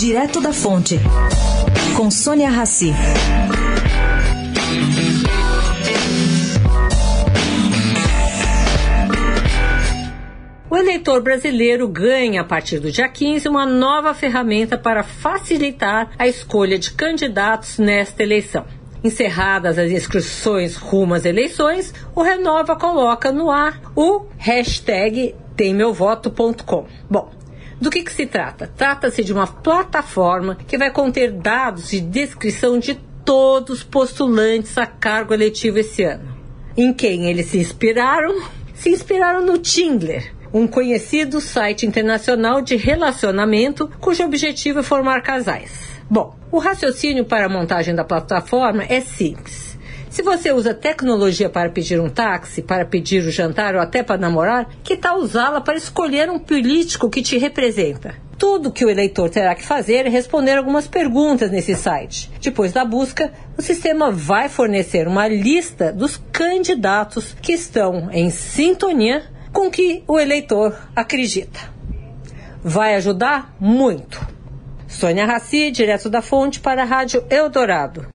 Direto da Fonte, com Sônia Rassi. O eleitor brasileiro ganha, a partir do dia 15, uma nova ferramenta para facilitar a escolha de candidatos nesta eleição. Encerradas as inscrições rumo às eleições, o Renova coloca no ar o hashtag temmeuvoto.com. Bom, do que, que se trata? Trata-se de uma plataforma que vai conter dados de descrição de todos os postulantes a cargo eletivo esse ano. Em quem eles se inspiraram? Se inspiraram no Tindler, um conhecido site internacional de relacionamento cujo objetivo é formar casais. Bom, o raciocínio para a montagem da plataforma é simples. Se você usa tecnologia para pedir um táxi, para pedir o jantar ou até para namorar, que tal usá-la para escolher um político que te representa? Tudo que o eleitor terá que fazer é responder algumas perguntas nesse site. Depois da busca, o sistema vai fornecer uma lista dos candidatos que estão em sintonia com o que o eleitor acredita. Vai ajudar muito. Sônia Raci, direto da fonte para a Rádio Eldorado.